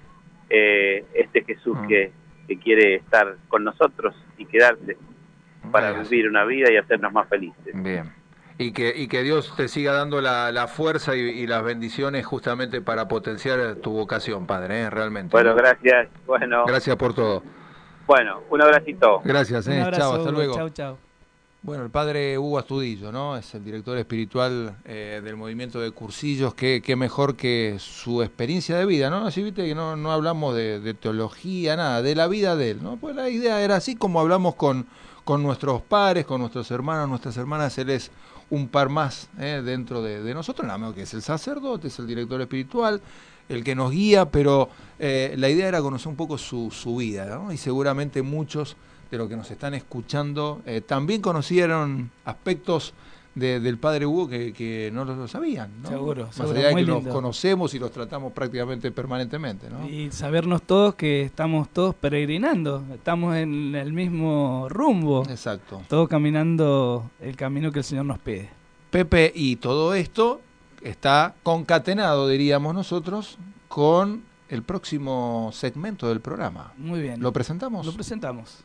eh, este Jesús Mm. que, que quiere estar con nosotros y quedarse para vivir una vida y hacernos más felices. Bien. Y que, y que Dios te siga dando la, la fuerza y, y las bendiciones justamente para potenciar tu vocación, Padre, ¿eh? realmente. Bueno, gracias. Bueno, Gracias por todo. bueno, un abracito. Gracias, ¿eh? abrazo, Chao, hasta luego. Chau, chau. Bueno, el padre Hugo Astudillo, ¿no? Es el director espiritual eh, del movimiento de cursillos. Qué, qué mejor que su experiencia de vida, ¿no? Así viste que no, no hablamos de, de teología, nada, de la vida de él, ¿no? Pues la idea era así como hablamos con, con nuestros pares, con nuestros hermanos, nuestras hermanas. Él es un par más ¿eh? dentro de, nosotros, nada más que es el sacerdote, es el director espiritual, el que nos guía, pero eh, la idea era conocer un poco su, su vida, ¿no? Y seguramente muchos de los que nos están escuchando eh, también conocieron aspectos de- del padre Hugo que, que no lo sabían, ¿no? Seguro, Más seguro, allá de que los conocemos y los tratamos prácticamente permanentemente, ¿no? Y sabernos todos que estamos todos peregrinando, estamos en el mismo rumbo, Exacto. todos caminando el camino que el Señor nos pide. Pepe, y todo esto está concatenado, diríamos nosotros, con el próximo segmento del programa. Muy bien. ¿Lo presentamos? Lo presentamos.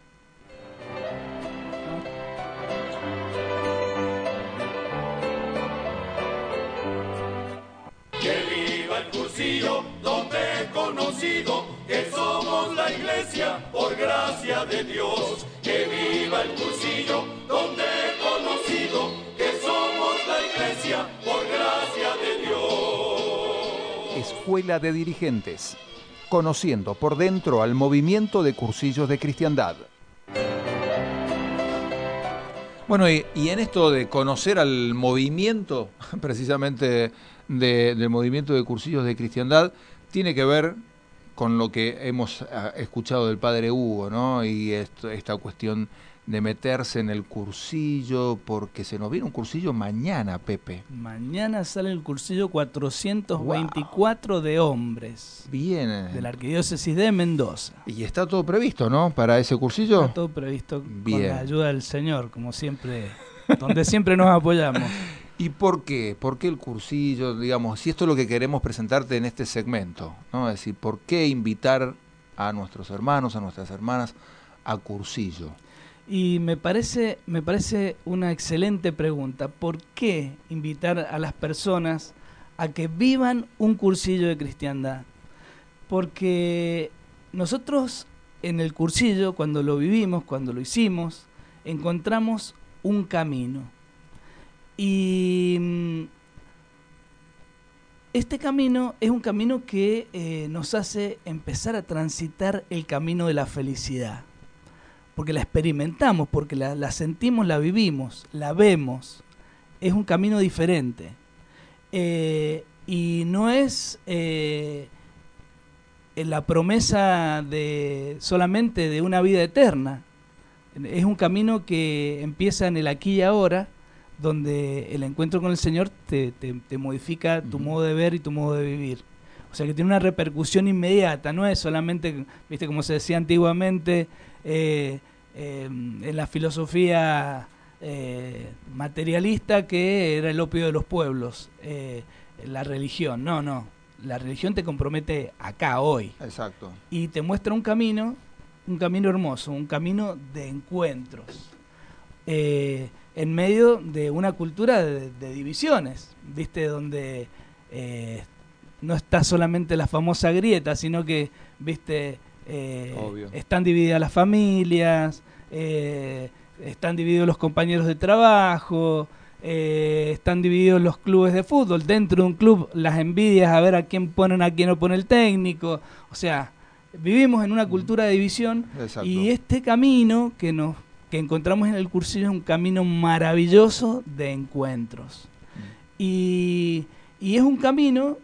Donde he conocido que somos la iglesia por gracia de Dios. Que viva el cursillo, donde he conocido que somos la iglesia por gracia de Dios. Escuela de Dirigentes, conociendo por dentro al movimiento de cursillos de cristiandad. Bueno, y, y en esto de conocer al movimiento, precisamente de- del movimiento de cursillos de cristiandad, tiene que ver con lo que hemos ah, escuchado del padre Hugo, ¿no? Y esto- esta cuestión de meterse en el cursillo, porque se nos viene un cursillo mañana, Pepe. Mañana sale el cursillo 424 de hombres Bien. de la Arquidiócesis de Mendoza. Y está todo previsto, ¿no? Para ese cursillo. Está todo previsto con la ayuda del Señor, como siempre, donde siempre nos apoyamos. ¿Y por qué? ¿Por qué el cursillo? Digamos, si esto es lo que queremos presentarte en este segmento, ¿no? Es decir, ¿por qué invitar a nuestros hermanos, a nuestras hermanas a cursillo? Y me parece, me parece una excelente pregunta. ¿Por qué invitar a las personas a que vivan un cursillo de cristiandad? Porque nosotros en el cursillo, cuando lo vivimos, cuando lo hicimos, encontramos un camino. Y mm, este camino es un camino que eh, nos hace empezar a transitar el camino de la felicidad porque la experimentamos, porque la, sentimos, la vivimos, la vemos. Es un camino diferente. Eh, y no es eh, la promesa de solamente de una vida eterna. Es un camino que empieza en el aquí y ahora, donde el encuentro con el Señor te, te- te modifica tu modo de ver y tu modo de vivir. O sea que tiene una repercusión inmediata, no es solamente, viste, como se decía antiguamente, eh, eh, en la filosofía eh, materialista que era el opio de los pueblos. Eh, la religión. No, no. La religión te compromete acá, hoy. Exacto. Y te muestra un camino, un camino hermoso, un camino de encuentros. Eh, en medio de una cultura de, de divisiones, ¿viste? Donde eh, no está solamente la famosa grieta, sino que, ¿viste? Eh, están divididas las familias, eh, están divididos los compañeros de trabajo, eh, están divididos los clubes de fútbol. Dentro de un club, las envidias a ver a quién ponen, a quién no pone el técnico. O sea, vivimos en una cultura de división Exacto. y este camino que nos que encontramos en el cursillo es un camino maravilloso de encuentros. Y, y es un camino,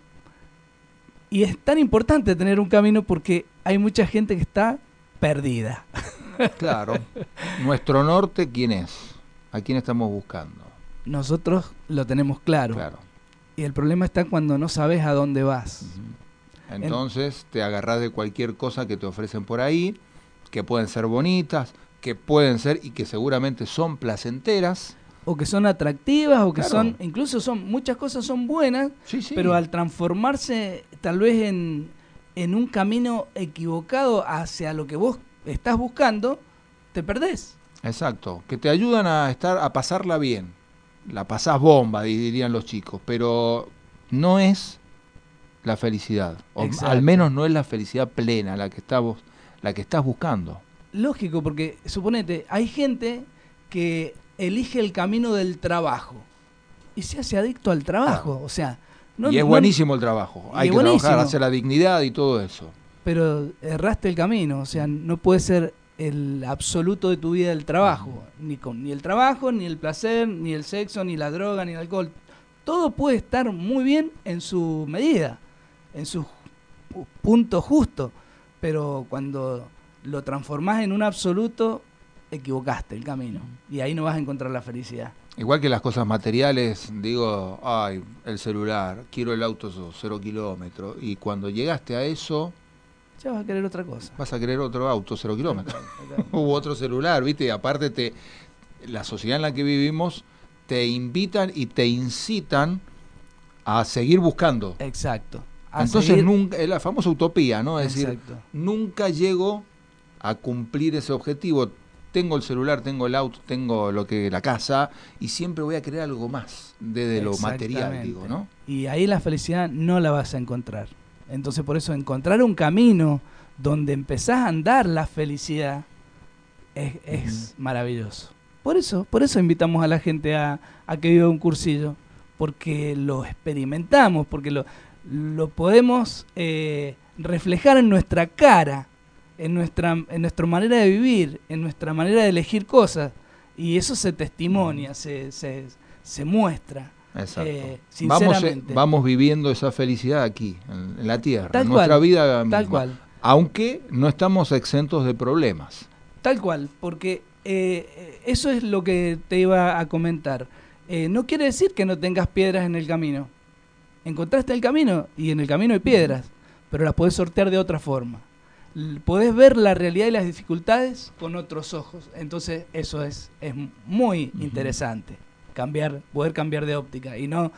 y es tan importante tener un camino porque hay mucha gente que está perdida. Claro. Nuestro norte, ¿quién es? ¿A quién estamos buscando? Nosotros lo tenemos claro. Claro. Y el problema está cuando no sabes a dónde vas. Entonces te agarrás de cualquier cosa que te ofrecen por ahí, que pueden ser bonitas, que pueden ser y que seguramente son placenteras. O que son atractivas, o que Claro. son, incluso son, muchas cosas son buenas, Sí, sí. pero al transformarse tal vez en, en un camino equivocado hacia lo que vos estás buscando, te perdés. Exacto, que te ayudan a estar a pasarla bien. La pasás bomba, dirían los chicos, pero no es la felicidad, o Exacto. al menos no es la felicidad plena la que estamos la que estás buscando. Lógico, porque suponete, hay gente que elige el camino del trabajo y se hace adicto al trabajo. O sea, no, y es no- buenísimo el trabajo, hay que trabajar, hacer la dignidad y todo eso. pero erraste el camino. O sea, no puede ser el absoluto de tu vida el trabajo. Ni, con, ni el trabajo, ni el placer, ni el sexo, ni la droga, ni el alcohol. Todo puede estar muy bien en su medida, en su punto justo. Pero cuando lo transformás en un absoluto, equivocaste el camino. Y ahí no vas a encontrar la felicidad. Igual que las cosas materiales, digo, ay, el celular, quiero el auto cero kilómetros, y cuando llegaste a eso, Ya vas a querer otra cosa. vas a querer otro auto cero kilómetros. U otro celular, ¿viste? Y aparte te, la sociedad en la que vivimos te invitan y te incitan a seguir buscando. Exacto. Entonces seguir- nunca, es la famosa utopía, ¿no? Es decir, nunca llego a cumplir ese objetivo. Tengo el celular, tengo el auto, tengo lo que la casa y siempre voy a querer algo más desde lo material, digo, ¿no? Y ahí la felicidad no la vas a encontrar. Entonces por eso encontrar un camino donde empezás a andar la felicidad es, es maravilloso. Por eso, por eso invitamos a la gente a, a que viva un cursillo, porque lo experimentamos, porque lo, lo podemos eh, reflejar en nuestra cara, en nuestra, en nuestra manera de vivir, en nuestra manera de elegir cosas. Y eso se testimonia, se, se, se muestra. Exacto. Eh, vamos, eh, sinceramente. vamos viviendo esa felicidad aquí, en, en la tierra, Tal en nuestra vida tal misma. cual. Aunque no estamos exentos de problemas. Tal cual, porque eh, eso es lo que te iba a comentar. Eh, no quiere decir que no tengas piedras en el camino. Encontraste el camino y en el camino hay piedras, pero las podés sortear de otra forma. Podés ver la realidad y las dificultades con otros ojos. Entonces eso es, es muy interesante, cambiar, poder cambiar de óptica y no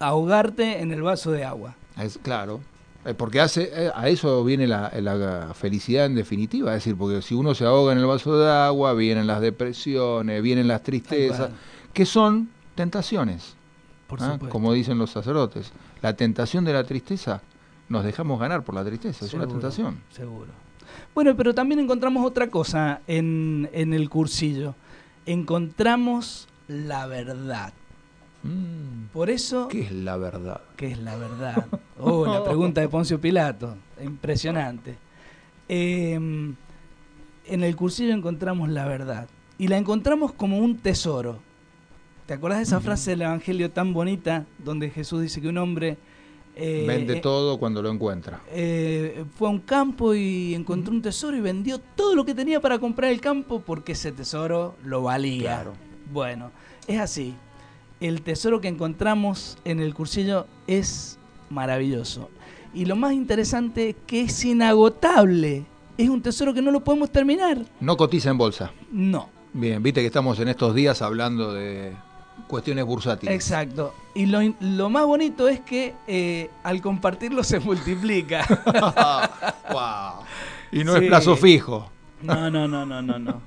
ahogarte en el vaso de agua. Es claro. Eh, Porque hace, eh, a eso viene la, la felicidad en definitiva, es decir, porque si uno se ahoga en el vaso de agua, vienen las depresiones, vienen las tristezas, que son tentaciones. Por supuesto. Como dicen los sacerdotes, la tentación de la tristeza, nos dejamos ganar por la tristeza, es una tentación. Seguro. Bueno, pero también encontramos otra cosa en, en el cursillo. Encontramos la verdad. Por eso... Mm. ¿Qué es la verdad? ¿Qué es la verdad? Oh, la pregunta de Poncio Pilato. Impresionante. Eh, en el cursillo encontramos la verdad. Y la encontramos como un tesoro. ¿Te acuerdas de esa frase del Evangelio tan bonita donde Jesús dice que un hombre... eh, Vende eh, todo cuando lo encuentra. eh, fue a un campo y encontró un tesoro y vendió todo lo que tenía para comprar el campo porque ese tesoro lo valía. Claro. Bueno, es así. El tesoro que encontramos en el cursillo es maravilloso. Y lo más interesante es que es inagotable. Es un tesoro que no lo podemos terminar. No cotiza en bolsa. No. Bien, viste que estamos en estos días hablando de, cuestiones bursátiles. Exacto. Y lo, lo más bonito es que eh, al compartirlo se multiplica. Wow. Y no Sí. es plazo fijo. No, no, no, no, no, no.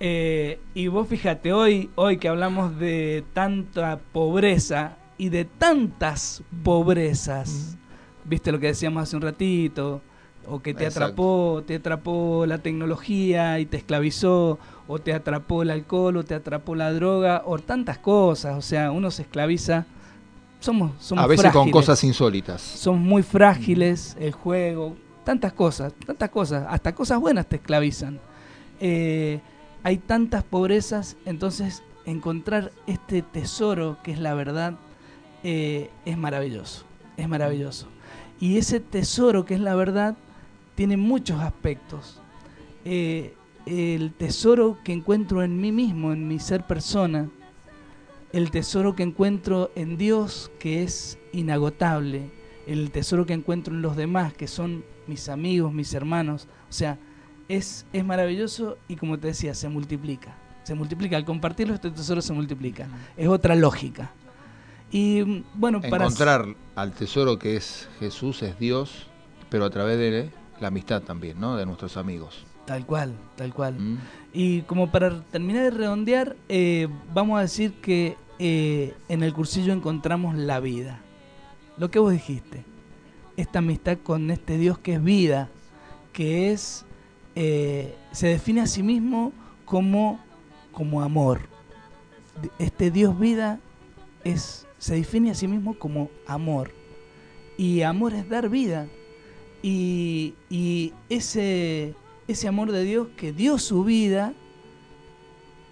Eh, y vos fíjate, hoy, hoy que hablamos de tanta pobreza y de tantas pobrezas, viste lo que decíamos hace un ratito, o que te Exacto. atrapó, te atrapó la tecnología y te esclavizó, o te atrapó el alcohol, o te atrapó la droga, o tantas cosas, o sea, uno se esclaviza. Somos, somos A veces con cosas insólitas. son muy frágiles, el juego, tantas cosas, tantas cosas, hasta cosas buenas te esclavizan. Eh, hay tantas pobrezas, entonces encontrar este tesoro que es la verdad eh, es maravilloso, es maravilloso. Y ese tesoro que es la verdad tiene muchos aspectos. Eh, el tesoro que encuentro en mí mismo, en mi ser persona, el tesoro que encuentro en Dios, que es inagotable, el tesoro que encuentro en los demás, que son mis amigos, mis hermanos. O sea, es, es maravilloso y como te decía, se multiplica. Se multiplica. Al compartirlo, este tesoro se multiplica. Es otra lógica. Y mm, bueno, para... Encontrar al tesoro que es Jesús, es Dios, pero a través de la amistad también, ¿no? De nuestros amigos. Tal cual, tal cual. ¿Mm? Y como para terminar de redondear, eh, vamos a decir que eh, en el cursillo encontramos la vida. Lo que vos dijiste. Esta amistad con este Dios que es vida, que es eh, se define a sí mismo como, como amor. Este Dios vida es, se define a sí mismo como amor. Y amor es dar vida. Y, y ese, ese amor de Dios que dio su vida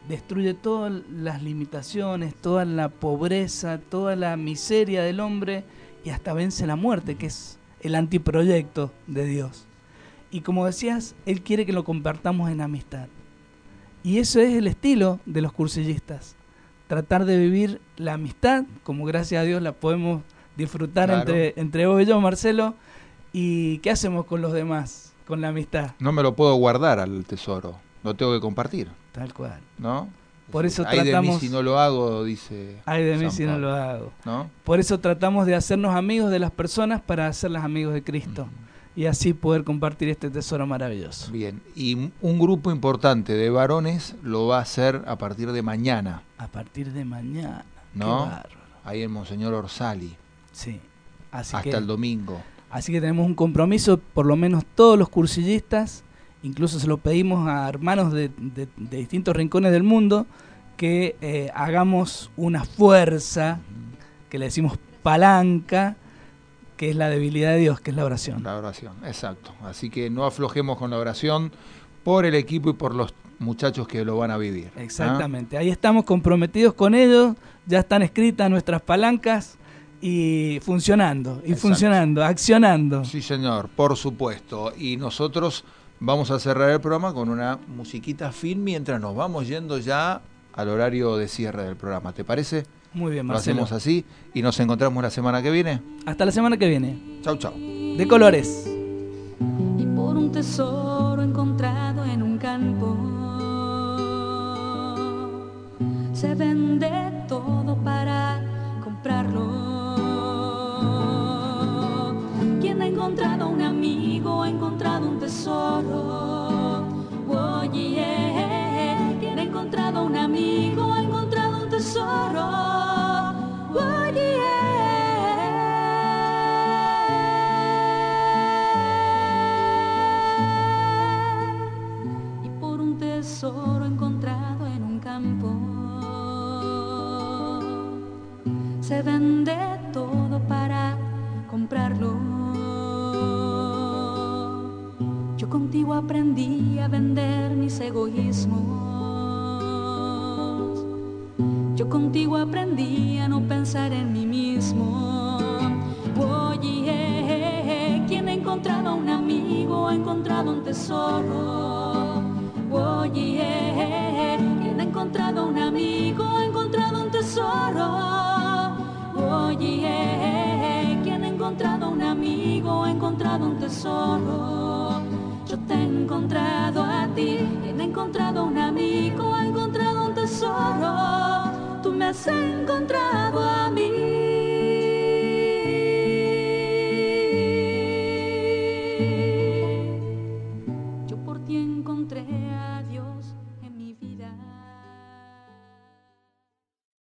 destruye todas las limitaciones, toda la pobreza, toda la miseria del hombre y hasta vence la muerte, que es el antiproyecto de Dios. Y como decías, Él quiere que lo compartamos en amistad. Y eso es el estilo de los cursillistas. Tratar de vivir la amistad, como gracias a Dios la podemos disfrutar Claro. entre, entre vos y yo, Marcelo. ¿Y qué hacemos con los demás, con la amistad? No me lo puedo guardar al tesoro, lo tengo que compartir, Tal cual. ¿no? Por eso Ay de mí tratamos... si no lo hago, dice. Ay de mí si no lo hago. ¿No? Por eso tratamos de hacernos amigos de las personas para hacerlas amigos de Cristo. Y así poder compartir este tesoro maravilloso. Bien, y un grupo importante de varones lo va a hacer a partir de mañana, A partir de mañana. Qué ¿no? bárbaro. Ahí en Monseñor Orsali, Sí. Así hasta que, el domingo. Así que tenemos un compromiso, por lo menos todos los cursillistas, incluso se lo pedimos a hermanos de, de- de distintos rincones del mundo, que eh, hagamos una fuerza, que le decimos palanca, que es la debilidad de Dios, que es la oración. La oración, exacto. Así que no aflojemos con la oración por el equipo y por los muchachos que lo van a vivir. ¿ah? Exactamente, ahí estamos comprometidos con ellos, ya están escritas nuestras palancas y funcionando, y Exacto. funcionando, accionando. Sí, señor, por supuesto. Y nosotros vamos a cerrar el programa con una musiquita fin mientras nos vamos yendo ya al horario de cierre del programa. ¿Te parece? Muy bien, Lo Marcelo. hacemos así y nos encontramos la semana que viene. Hasta la semana que viene. Chau, chau. De colores. y por un tesoro encontrado en un campo. Se vende encontrado un amigo ha encontrado un tesoro. Oye, quien ha encontrado un amigo ha encontrado un tesoro. Oye y por un tesoro encontrado en un campo. Se vende todo para comprarlo. Contigo aprendí a vender mis egoísmos. Yo contigo aprendí a no pensar en mí mismo. Oye, quien ha encontrado un amigo ha encontrado un tesoro. Oye, quien ha encontrado un amigo ha encontrado un tesoro. Oye, quien ha encontrado un amigo ha encontrado un tesoro. Yo te he encontrado a ti, quien ha encontrado un amigo ha encontrado un tesoro. Tú me has encontrado